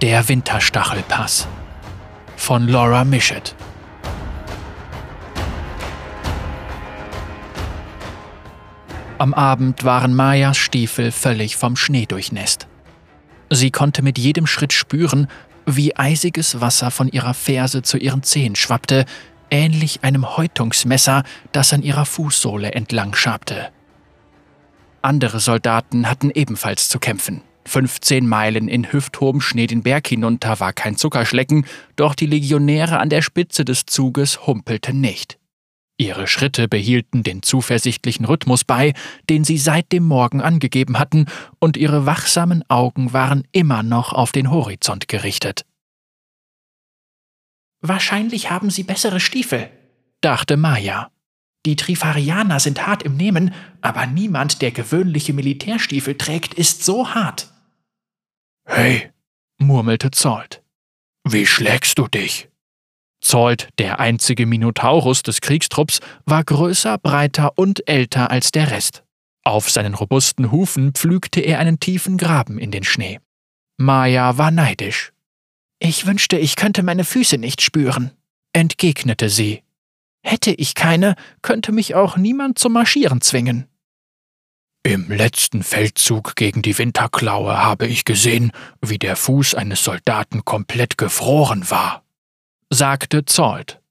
Der Winterstachelpass von Laura Mischett. Am Abend waren Mayas Stiefel völlig vom Schnee durchnässt. Sie konnte mit jedem Schritt spüren, wie eisiges Wasser von ihrer Ferse zu ihren Zehen schwappte, ähnlich einem Häutungsmesser, das an ihrer Fußsohle entlang schabte. Andere Soldaten hatten ebenfalls zu kämpfen. 15 Meilen in hüfthohem Schnee den Berg hinunter war kein Zuckerschlecken, doch die Legionäre an der Spitze des Zuges humpelten nicht. Ihre Schritte behielten den zuversichtlichen Rhythmus bei, den sie seit dem Morgen angegeben hatten, und ihre wachsamen Augen waren immer noch auf den Horizont gerichtet. Wahrscheinlich haben sie bessere Stiefel, dachte Maya. Die Trifarianer sind hart im Nehmen, aber niemand, der gewöhnliche Militärstiefel trägt, ist so hart. Hey, murmelte Zolt. Wie schlägst du dich? Zolt, der einzige Minotaurus des Kriegstrupps, war größer, breiter und älter als der Rest. Auf seinen robusten Hufen pflügte er einen tiefen Graben in den Schnee. Maya war neidisch. Ich wünschte, ich könnte meine Füße nicht spüren, entgegnete sie. Hätte ich keine, könnte mich auch niemand zum Marschieren zwingen. Im letzten Feldzug gegen die Winterklaue habe ich gesehen, wie der Fuß eines Soldaten komplett gefroren war, sagte Zolt.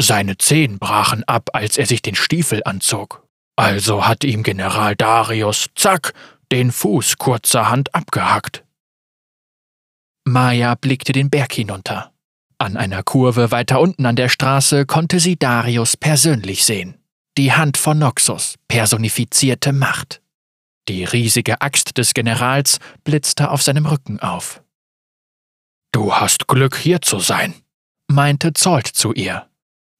Seine Zehen brachen ab, als er sich den Stiefel anzog. Also hat ihm General Darius, zack, den Fuß kurzerhand abgehackt. Maya blickte den Berg hinunter. An einer Kurve weiter unten an der Straße konnte sie Darius persönlich sehen. Die Hand von Noxus, personifizierte Macht. Die riesige Axt des Generals blitzte auf seinem Rücken auf. Du hast Glück, hier zu sein, meinte Zolt zu ihr.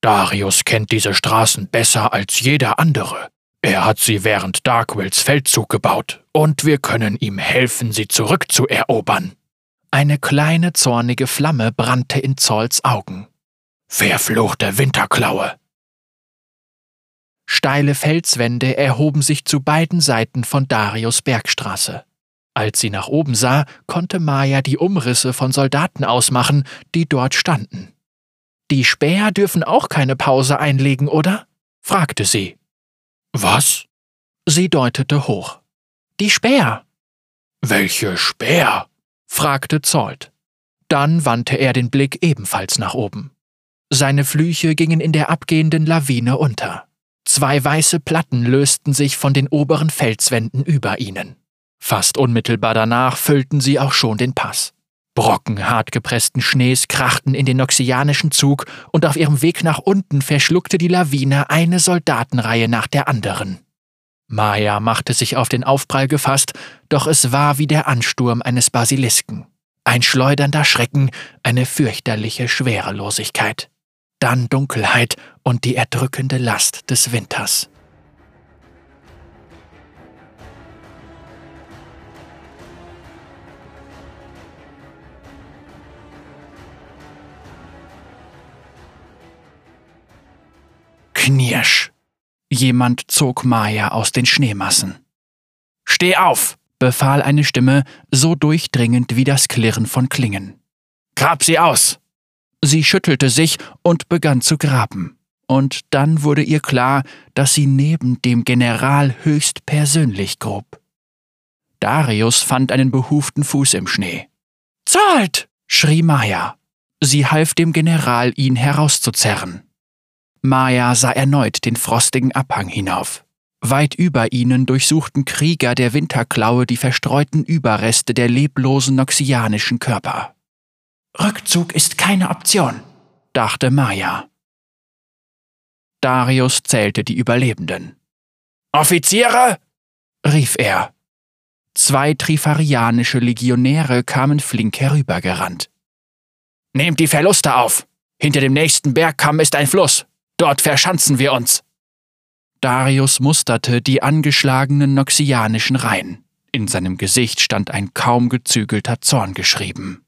Darius kennt diese Straßen besser als jeder andere. Er hat sie während Darkwills Feldzug gebaut, und wir können ihm helfen, sie zurückzuerobern. Eine kleine zornige Flamme brannte in Zolls Augen. Verfluchte Winterklaue, Steile Felswände erhoben sich zu beiden Seiten von Darius Bergstraße. Als sie nach oben sah, konnte Maya die Umrisse von Soldaten ausmachen, die dort standen. Die Späher dürfen auch keine Pause einlegen, oder? fragte sie. Was? Sie deutete hoch. Die Späher. Welche Späher? fragte Zolt. Dann wandte er den Blick ebenfalls nach oben. Seine Flüche gingen in der abgehenden Lawine unter. Zwei weiße Platten lösten sich von den oberen Felswänden über ihnen. Fast unmittelbar danach füllten sie auch schon den Pass. Brocken hartgepressten Schnees krachten in den noxianischen Zug und auf ihrem Weg nach unten verschluckte die Lawine eine Soldatenreihe nach der anderen. Maya machte sich auf den Aufprall gefasst, doch es war wie der Ansturm eines Basilisken. Ein schleudernder Schrecken, eine fürchterliche Schwerelosigkeit dann Dunkelheit und die erdrückende Last des Winters. Knirsch. Jemand zog Maya aus den Schneemassen. Steh auf! befahl eine Stimme, so durchdringend wie das Klirren von Klingen. Grab sie aus! Sie schüttelte sich und begann zu graben. Und dann wurde ihr klar, dass sie neben dem General höchst persönlich grub. Darius fand einen behuften Fuß im Schnee. Zahlt! schrie Maya. Sie half dem General, ihn herauszuzerren. Maya sah erneut den frostigen Abhang hinauf. Weit über ihnen durchsuchten Krieger der Winterklaue die verstreuten Überreste der leblosen noxianischen Körper. Rückzug ist keine Option, dachte Maya. Darius zählte die Überlebenden. Offiziere! rief er. Zwei trifarianische Legionäre kamen flink herübergerannt. Nehmt die Verluste auf! Hinter dem nächsten Bergkamm ist ein Fluss. Dort verschanzen wir uns. Darius musterte die angeschlagenen noxianischen Reihen. In seinem Gesicht stand ein kaum gezügelter Zorn geschrieben.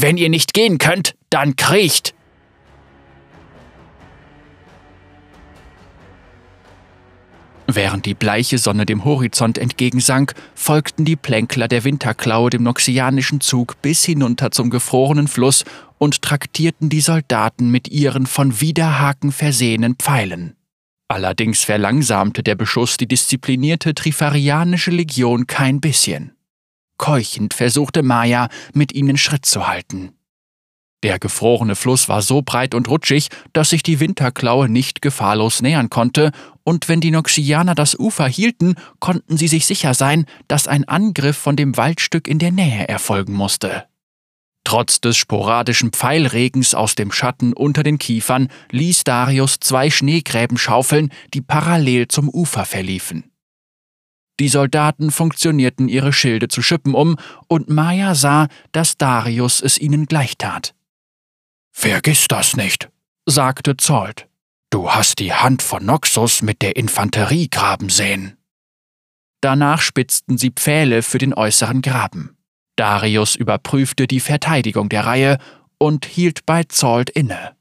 Wenn ihr nicht gehen könnt, dann kriecht! Während die bleiche Sonne dem Horizont entgegensank, folgten die Plänkler der Winterklaue dem noxianischen Zug bis hinunter zum gefrorenen Fluss und traktierten die Soldaten mit ihren von Widerhaken versehenen Pfeilen. Allerdings verlangsamte der Beschuss die disziplinierte Trifarianische Legion kein bisschen. Keuchend versuchte Maya, mit ihnen Schritt zu halten. Der gefrorene Fluss war so breit und rutschig, dass sich die Winterklaue nicht gefahrlos nähern konnte, und wenn die Noxianer das Ufer hielten, konnten sie sich sicher sein, dass ein Angriff von dem Waldstück in der Nähe erfolgen musste. Trotz des sporadischen Pfeilregens aus dem Schatten unter den Kiefern ließ Darius zwei Schneegräben schaufeln, die parallel zum Ufer verliefen. Die Soldaten funktionierten ihre Schilde zu Schippen um, und Maya sah, dass Darius es ihnen gleichtat. Vergiss das nicht, sagte Zolt. Du hast die Hand von Noxus mit der Infanterie graben sehen. Danach spitzten sie Pfähle für den äußeren Graben. Darius überprüfte die Verteidigung der Reihe und hielt bei Zolt inne.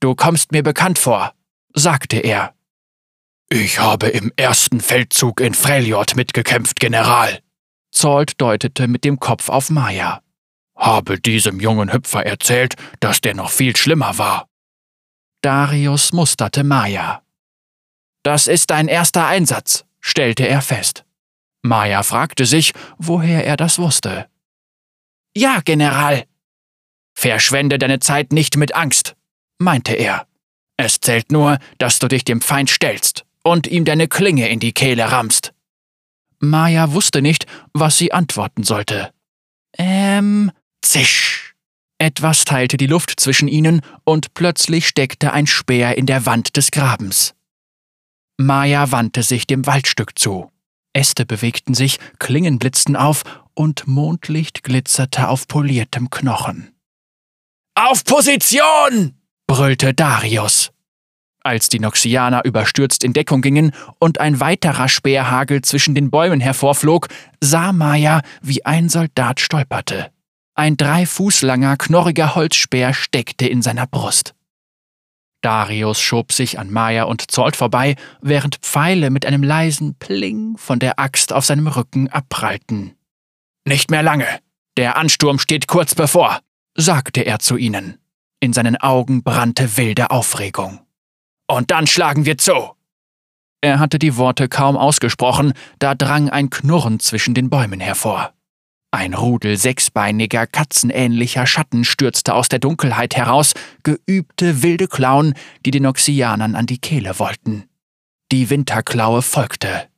Du kommst mir bekannt vor, sagte er. Ich habe im ersten Feldzug in Freljord mitgekämpft, General. Zolt deutete mit dem Kopf auf Maya habe diesem jungen Hüpfer erzählt, dass der noch viel schlimmer war. Darius musterte Maya. Das ist dein erster Einsatz, stellte er fest. Maya fragte sich, woher er das wusste. Ja, General. Verschwende deine Zeit nicht mit Angst, meinte er. Es zählt nur, dass du dich dem Feind stellst und ihm deine Klinge in die Kehle rammst. Maya wusste nicht, was sie antworten sollte. Ähm, Zisch! Etwas teilte die Luft zwischen ihnen, und plötzlich steckte ein Speer in der Wand des Grabens. Maya wandte sich dem Waldstück zu. Äste bewegten sich, Klingen blitzten auf, und Mondlicht glitzerte auf poliertem Knochen. Auf Position! brüllte Darius. Als die Noxianer überstürzt in Deckung gingen und ein weiterer Speerhagel zwischen den Bäumen hervorflog, sah Maya, wie ein Soldat stolperte. Ein drei Fuß langer, knorriger Holzspeer steckte in seiner Brust. Darius schob sich an Maya und Zolt vorbei, während Pfeile mit einem leisen Pling von der Axt auf seinem Rücken abprallten. Nicht mehr lange. Der Ansturm steht kurz bevor, sagte er zu ihnen. In seinen Augen brannte wilde Aufregung. Und dann schlagen wir zu. Er hatte die Worte kaum ausgesprochen, da drang ein Knurren zwischen den Bäumen hervor. Ein Rudel sechsbeiniger, katzenähnlicher Schatten stürzte aus der Dunkelheit heraus, geübte wilde Klauen, die den Oxianern an die Kehle wollten. Die Winterklaue folgte.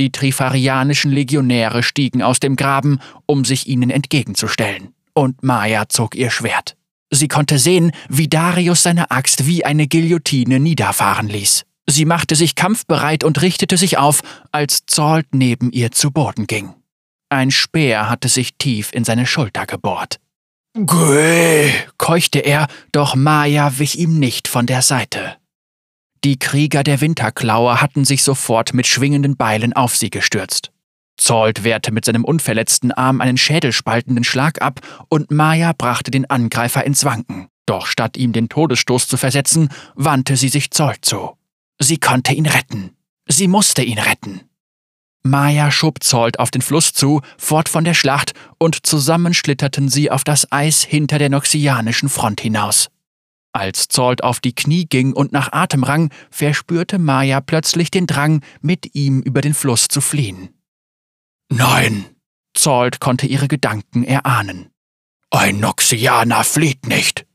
Die trifarianischen Legionäre stiegen aus dem Graben, um sich ihnen entgegenzustellen, und Maya zog ihr Schwert. Sie konnte sehen, wie Darius seine Axt wie eine Guillotine niederfahren ließ. Sie machte sich kampfbereit und richtete sich auf, als Zolt neben ihr zu Boden ging. Ein Speer hatte sich tief in seine Schulter gebohrt. Gäh, keuchte er, doch Maya wich ihm nicht von der Seite. Die Krieger der Winterklaue hatten sich sofort mit schwingenden Beilen auf sie gestürzt. Zolt wehrte mit seinem unverletzten Arm einen schädelspaltenden Schlag ab und Maya brachte den Angreifer ins Wanken. Doch statt ihm den Todesstoß zu versetzen, wandte sie sich Zolt zu. Sie konnte ihn retten. Sie musste ihn retten. Maya schob Zolt auf den Fluss zu, fort von der Schlacht, und zusammen schlitterten sie auf das Eis hinter der noxianischen Front hinaus. Als Zolt auf die Knie ging und nach Atem rang, verspürte Maya plötzlich den Drang, mit ihm über den Fluss zu fliehen. Nein! Zolt konnte ihre Gedanken erahnen. Ein Noxianer flieht nicht!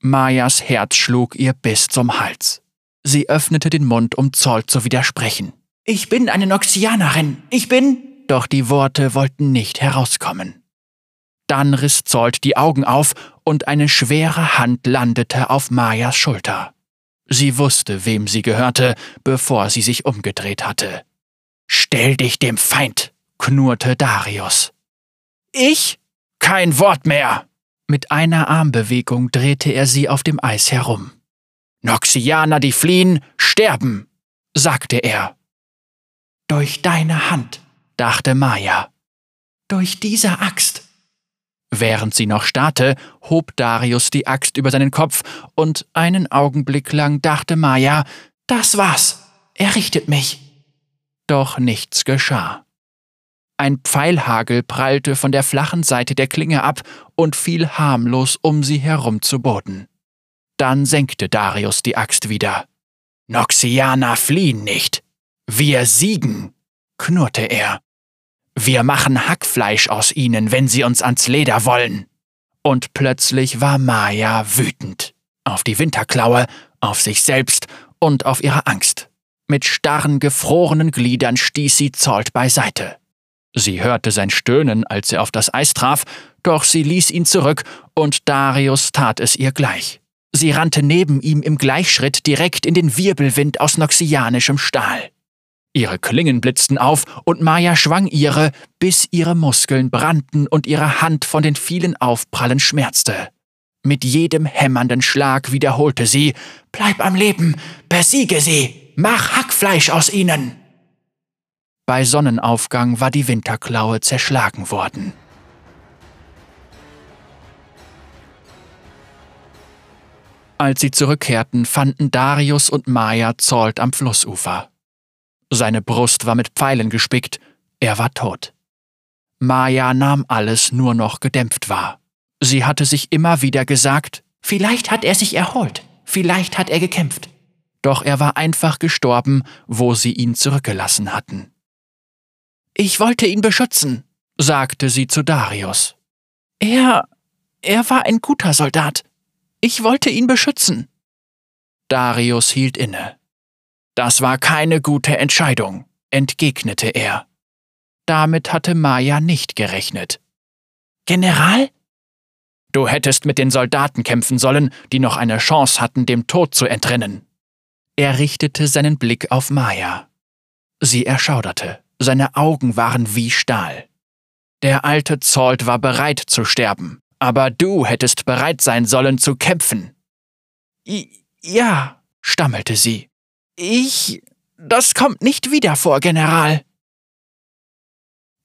Mayas Herz schlug ihr bis zum Hals. Sie öffnete den Mund, um Zolt zu widersprechen. Ich bin eine Noxianerin. Ich bin. Doch die Worte wollten nicht herauskommen. Dann riss Zolt die Augen auf und eine schwere Hand landete auf Mayas Schulter. Sie wusste, wem sie gehörte, bevor sie sich umgedreht hatte. Stell dich dem Feind, knurrte Darius. Ich? Kein Wort mehr! Mit einer Armbewegung drehte er sie auf dem Eis herum. Noxianer, die fliehen, sterben, sagte er. Durch deine Hand, dachte Maya. Durch diese Axt. Während sie noch starrte, hob Darius die Axt über seinen Kopf, und einen Augenblick lang dachte Maya, das war's. er richtet mich. Doch nichts geschah. Ein Pfeilhagel prallte von der flachen Seite der Klinge ab und fiel harmlos um sie herum zu Boden. Dann senkte Darius die Axt wieder. Noxianer fliehen nicht. Wir siegen, knurrte er. Wir machen Hackfleisch aus ihnen, wenn sie uns ans Leder wollen. Und plötzlich war Maya wütend. Auf die Winterklaue, auf sich selbst und auf ihre Angst. Mit starren, gefrorenen Gliedern stieß sie Zolt beiseite. Sie hörte sein Stöhnen, als er auf das Eis traf, doch sie ließ ihn zurück, und Darius tat es ihr gleich. Sie rannte neben ihm im Gleichschritt direkt in den Wirbelwind aus noxianischem Stahl. Ihre Klingen blitzten auf, und Maya schwang ihre, bis ihre Muskeln brannten und ihre Hand von den vielen Aufprallen schmerzte. Mit jedem hämmernden Schlag wiederholte sie Bleib am Leben, besiege sie, mach Hackfleisch aus ihnen. Bei Sonnenaufgang war die Winterklaue zerschlagen worden. Als sie zurückkehrten, fanden Darius und Maya Zolt am Flussufer. Seine Brust war mit Pfeilen gespickt, er war tot. Maya nahm alles nur noch gedämpft wahr. Sie hatte sich immer wieder gesagt, vielleicht hat er sich erholt, vielleicht hat er gekämpft. Doch er war einfach gestorben, wo sie ihn zurückgelassen hatten. Ich wollte ihn beschützen, sagte sie zu Darius. Er. er war ein guter Soldat. Ich wollte ihn beschützen. Darius hielt inne. Das war keine gute Entscheidung, entgegnete er. Damit hatte Maya nicht gerechnet. General? Du hättest mit den Soldaten kämpfen sollen, die noch eine Chance hatten, dem Tod zu entrinnen. Er richtete seinen Blick auf Maya. Sie erschauderte. Seine Augen waren wie Stahl. Der alte Zolt war bereit zu sterben, aber du hättest bereit sein sollen zu kämpfen. I ja, stammelte sie. Ich. Das kommt nicht wieder vor, General.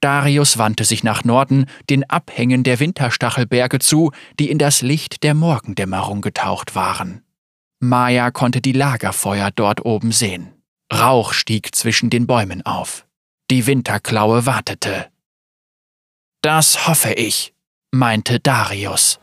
Darius wandte sich nach Norden, den Abhängen der Winterstachelberge zu, die in das Licht der Morgendämmerung getaucht waren. Maya konnte die Lagerfeuer dort oben sehen. Rauch stieg zwischen den Bäumen auf. Die Winterklaue wartete. Das hoffe ich, meinte Darius.